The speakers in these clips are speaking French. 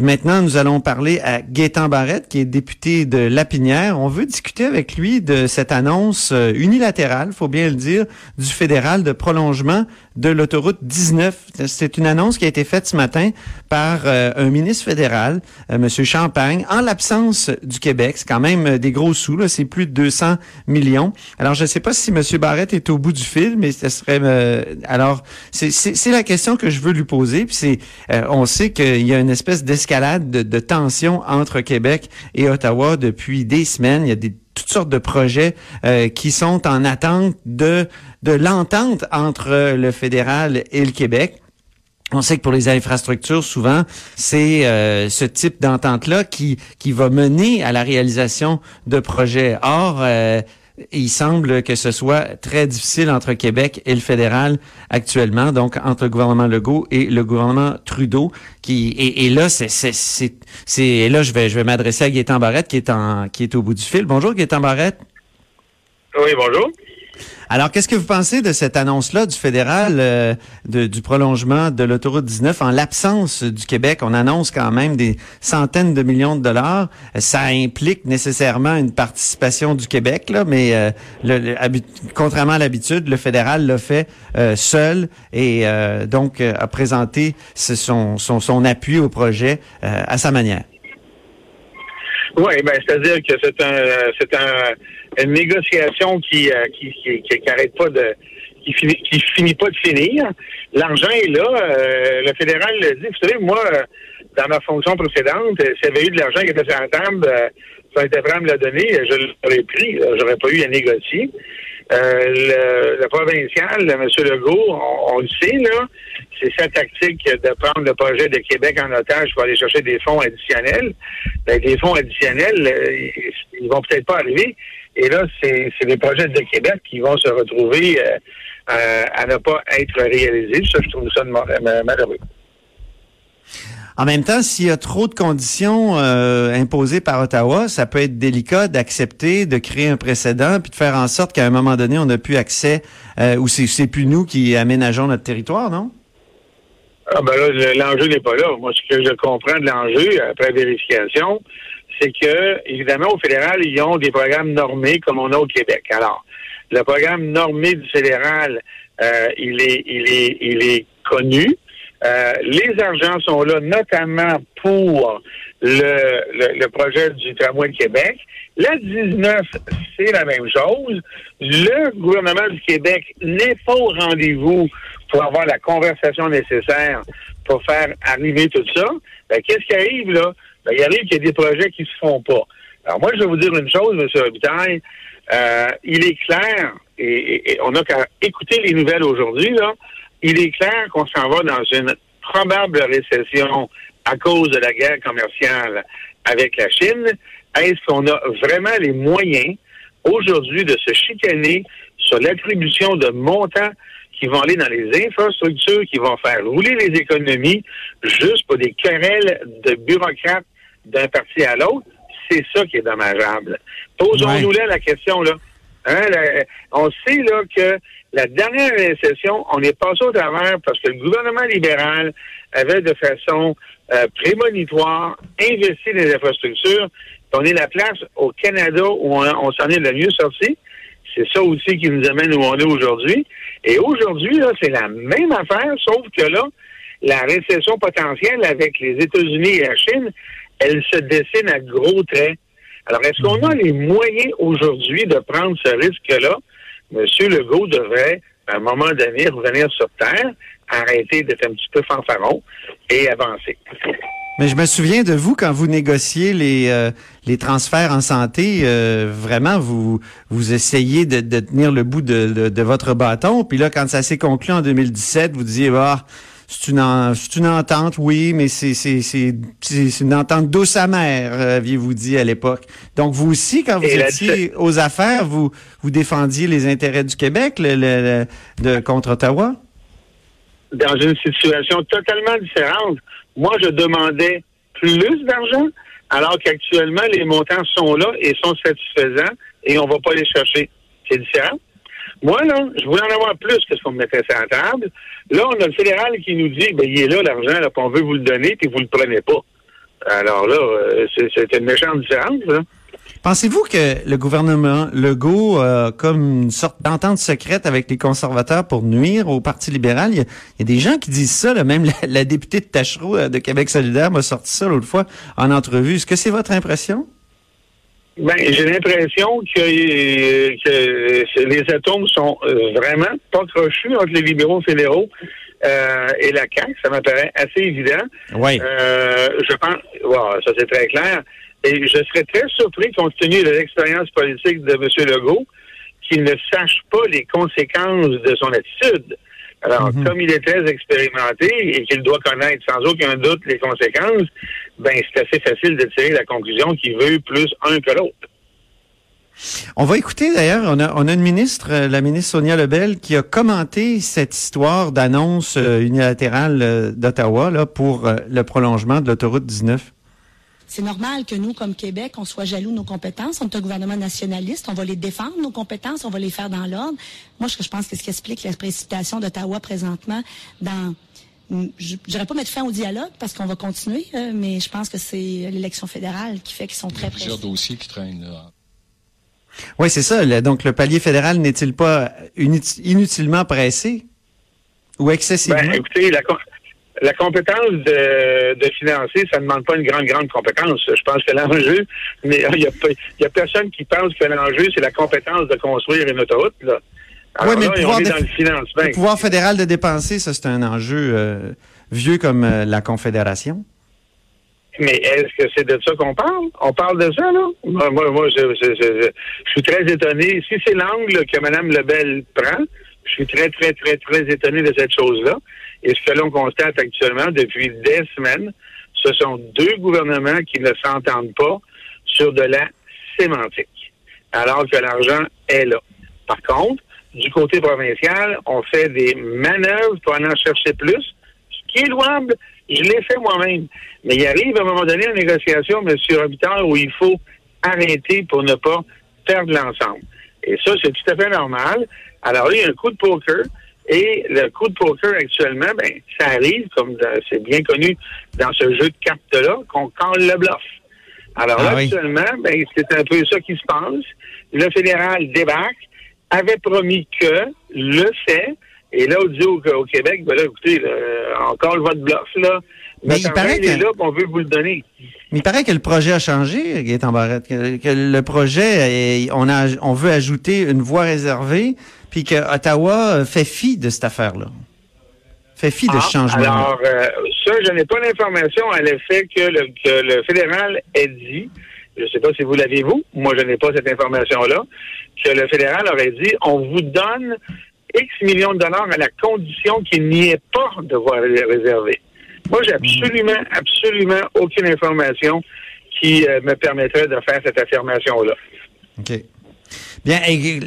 Maintenant, nous allons parler à Gaétan Barrette, qui est député de Lapinière. On veut discuter avec lui de cette annonce euh, unilatérale, faut bien le dire, du fédéral de prolongement de l'autoroute 19. C'est une annonce qui a été faite ce matin par euh, un ministre fédéral, euh, Monsieur Champagne, en l'absence du Québec. C'est quand même des gros sous, là. C'est plus de 200 millions. Alors, je ne sais pas si Monsieur Barrette est au bout du fil, mais ce serait... alors, c'est la question que je veux lui poser. Puis c'est, on sait qu'il y a une espèce d'escalade de, de tensions entre Québec et Ottawa depuis des semaines. Il y a des toutes sortes de projets euh, qui sont en attente de, de l'entente entre le fédéral et le Québec. On sait que pour les infrastructures, souvent, c'est euh, ce type d'entente-là qui, qui va mener à la réalisation de projets. Or, euh, il semble que ce soit très difficile entre Québec et le fédéral actuellement, donc entre le gouvernement Legault et le gouvernement Trudeau. Qui et, là, c'est c'est là je vais je vais m'adresser à Gaétan Barrette qui est en qui est au bout du fil. Bonjour Gaétan Barrette. Oui, bonjour. Alors, qu'est-ce que vous pensez de cette annonce-là du fédéral euh, de, du prolongement de l'autoroute 19 en l'absence du Québec? On annonce quand même des centaines de millions de dollars. Ça implique nécessairement une participation du Québec, là, mais euh, le, contrairement à l'habitude, le fédéral l'a fait euh, seul et donc a présenté son, son, son, appui au projet à sa manière. Oui, ben c'est-à-dire que c'est un c'est un une négociation qui, euh, qui, qui, qui, pas de qui finit, qui finit pas de finir. L'argent est là. Euh, le fédéral le dit. Vous savez, moi, dans ma fonction précédente, s'il y avait eu de l'argent qui était sur la table, euh, ça était prêt à me le donner, je l'aurais pris. J'aurais pas eu à négocier. Euh, le, le, provincial, M. Legault, on, le sait, là, c'est sa tactique de prendre le projet de Québec en otage pour aller chercher des fonds additionnels. Ben, des fonds additionnels, ils vont peut-être pas arriver. Et là, c'est les projets de Québec qui vont se retrouver euh, euh, à ne pas être réalisés. Ça, je trouve ça malheureux. En même temps, s'il y a trop de conditions euh, imposées par Ottawa, ça peut être délicat d'accepter, de créer un précédent, puis de faire en sorte qu'à un moment donné, on n'a plus accès, ou c'est plus nous qui aménageons notre territoire, non? Ah ben là, l'enjeu n'est pas là. Moi, ce que je comprends de l'enjeu, après vérification, c'est que, évidemment, au fédéral, ils ont des programmes normés comme on a au Québec. Alors, le programme normé du fédéral, euh, il est, il est, il est connu. Euh, les argents sont là notamment pour le, le, projet du tramway de Québec. La 19, c'est la même chose. Le gouvernement du Québec n'est pas au rendez-vous pour avoir la conversation nécessaire pour faire arriver tout ça. Ben, qu'est-ce qui arrive là? Ben, il arrive qu'il y a des projets qui se font pas. Alors moi, je vais vous dire une chose, M. Robitaille. Euh, il est clair, et, on n'a qu'à écouter les nouvelles aujourd'hui, là, il est clair qu'on s'en va dans une probable récession à cause de la guerre commerciale avec la Chine. Est-ce qu'on a vraiment les moyens aujourd'hui de se chicaner sur l'attribution de montants qui vont aller dans les infrastructures, qui vont faire rouler les économies juste pour des querelles de bureaucrates d'un parti à l'autre, c'est ça qui est dommageable. Posons-nous là la question, là. Hein, on sait là que la dernière récession, on est passé au travers parce que le gouvernement libéral avait de façon euh, prémonitoire investi dans les infrastructures. On est la place au Canada où on, s'en est le mieux sorti. C'est ça aussi qui nous amène où on est aujourd'hui. Et aujourd'hui, c'est la même affaire, sauf que là, la récession potentielle avec les États-Unis et la Chine, elle se dessine à gros traits. Alors, est-ce qu'on a les moyens aujourd'hui de prendre ce risque-là? Monsieur Legault devrait, à un moment donné, revenir sur Terre, arrêter d'être un petit peu fanfaron et avancer. Mais je me souviens de vous quand vous négociez les euh, les transferts en santé. Euh, vraiment, vous vous essayez de, de tenir le bout de, de, votre bâton. Puis là, quand ça s'est conclu en 2017, vous disiez ah c'est une, en- c'est une entente, oui, mais c'est, c'est, c'est, c'est c'est une entente douce amère, euh, aviez-vous dit à l'époque. Donc, vous aussi, quand vous Et étiez aux affaires, vous, vous défendiez les intérêts du Québec le, le- le- de, contre Ottawa? dans une situation totalement différente. Moi, je demandais plus d'argent, alors qu'actuellement, les montants sont là et sont satisfaisants et on va pas les chercher. C'est différent. Moi, là, je voulais en avoir plus que ce qu'on me mettait sur la table. Là, on a le fédéral qui nous dit, ben, il est là, l'argent, là, veut vous le donner, puis vous le prenez pas. Alors là, euh, c'est une méchante différence, là. Pensez-vous que le gouvernement Legault comme une sorte d'entente secrète avec les conservateurs pour nuire au Parti libéral? Il y a, il y a des gens qui disent ça, là. même la, la députée de Tachereau euh, de Québec solidaire m'a sorti ça l'autre fois en entrevue. Est-ce que c'est votre impression? Ben, j'ai l'impression que, euh, que les atomes sont euh, vraiment pas crochus entre les libéraux fédéraux euh, et la CAQ. Ça m'apparaît assez évident. Oui. Je pense, wow, ça c'est très clair. Et je serais très surpris, compte tenu de l'expérience politique de M. Legault, qu'il ne sache pas les conséquences de son attitude. Alors, Mhm. comme il est très expérimenté et qu'il doit connaître sans aucun doute les conséquences, ben c'est assez facile de tirer la conclusion qu'il veut plus un que l'autre. On va écouter d'ailleurs, on a, on a une ministre, euh, la ministre Sonia Lebel, qui a commenté cette histoire d'annonce euh, unilatérale euh, d'Ottawa là, pour le prolongement de l'autoroute 19. C'est normal que nous, comme Québec, on soit jaloux de nos compétences. On est un gouvernement nationaliste. On va les défendre, nos compétences. On va les faire dans l'ordre. Moi, ce que je pense que ce qui explique la précipitation d'Ottawa présentement dans... Je dirais pas mettre fin au dialogue parce qu'on va continuer, euh, mais je pense que c'est l'élection fédérale qui fait qu'ils sont très plusieurs pressés. dossiers qui traînent là. Oui, c'est ça. le- donc, le palier fédéral n'est-il pas inutilement pressé ou excessivement? Ben, écoutez, la, la compétence de, de financer, ça ne demande pas une grande, grande compétence. Je pense que l'enjeu, mais il y a, y a personne qui pense que l'enjeu, c'est la compétence de construire une autoroute. Là. Alors Ouais, mais là, le pouvoir le. Le pouvoir fédéral de dépenser, ça, c'est un enjeu euh, vieux comme euh, la Confédération. Mais est-ce que c'est de ça qu'on parle? On parle de ça, là? Moi, moi, je- je suis très étonné. Si c'est l'angle que Mme Lebel prend, je suis très, très, très, très étonné de cette chose-là. Et ce que l'on constate actuellement depuis des semaines, ce sont deux gouvernements qui ne s'entendent pas sur de la sémantique, alors que l'argent est là. Par contre, du côté provincial, on fait des manœuvres pour en chercher plus, ce qui est louable. Je l'ai fait moi-même. Mais il arrive à un moment donné en négociation, M. Robitaille, où il faut arrêter pour ne pas perdre l'ensemble. Et ça, c'est tout à fait normal. Alors là, il y a un coup de poker. Et le coup de poker actuellement, ben, ça arrive, comme dans- c'est bien connu dans ce jeu de cartes-là, qu'on colle le bluff. Alors Ah là, oui. actuellement, ben, c'est un peu ça qui se passe. Le fédéral débarque, avait promis que, le fait, et là, on dit au, au Québec, ben là, écoutez, là, on colle votre bluff, là. Mais Notre il paraît il est que- là, on veut vous le donner. Mais il paraît que le projet a changé, Gaëtan Barrette, que, que le projet, est- on, a, on veut ajouter une voie réservée, puis que Ottawa fait fi de cette affaire-là. Fait fi de Ah, ce changement. Alors, euh, ça, je n'ai pas l'information à l'effet que le, que le fédéral ait dit, je ne sais pas si vous l'avez vous, moi je n'ai pas cette information-là, que le fédéral aurait dit, on vous donne X millions de dollars à la condition qu'il n'y ait pas de voie ré- réservée. Moi, j'ai absolument, absolument aucune information qui euh, me permettrait de faire cette affirmation-là. OK. Bien,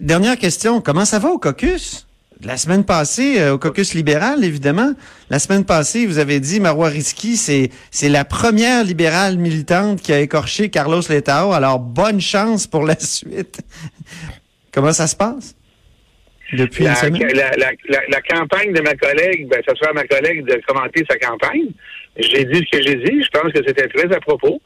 dernière question. Comment ça va au caucus? La semaine passée, euh, au caucus libéral, évidemment, la semaine passée, vous avez dit, Marois Risky, c'est, c'est la première libérale militante qui a écorché Carlos Letao. Alors, bonne chance pour la suite. Comment ça se passe? Depuis La, une semaine? la- la- la- la campagne de ma collègue, ben, ça sera à ma collègue de commenter sa campagne. J'ai dit ce que j'ai dit. Je pense que c'était très à propos.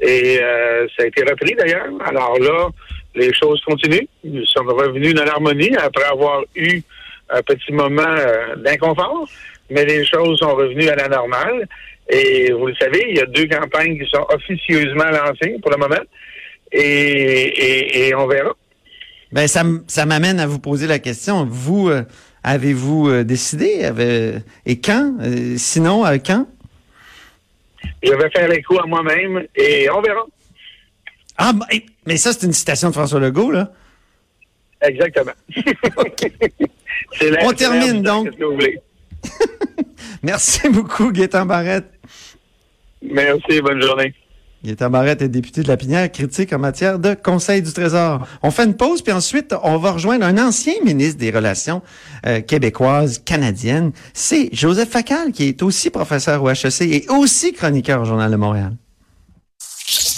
Et euh, ça a été repris d'ailleurs. Alors là, les choses continuent. Nous sommes revenus dans l'harmonie après avoir eu un petit moment euh, d'inconfort. Mais les choses sont revenues à la normale. Et vous le savez, il y a deux campagnes qui sont officieusement lancées pour le moment. Et, et, et on verra. Ben, ça, ça m'amène à vous poser la question. Vous, euh, avez-vous euh, décidé? Avez- et quand? Euh, sinon, quand? Je vais faire l'écho à moi-même et on verra. Ah, ben, mais ça, c'est une citation de François Legault, là. Exactement. On termine, donc. qu'est-ce que vous voulez. Merci beaucoup, Gaétan Barrette. Merci, bonne journée. Gaétan Barrette est député de la Pinière, critique en matière de Conseil du Trésor. On fait une pause, puis ensuite, on va rejoindre un ancien ministre des Relations euh, québécoises, canadiennes. C'est Joseph Facal, qui est aussi professeur au HEC et aussi chroniqueur au Journal de Montréal.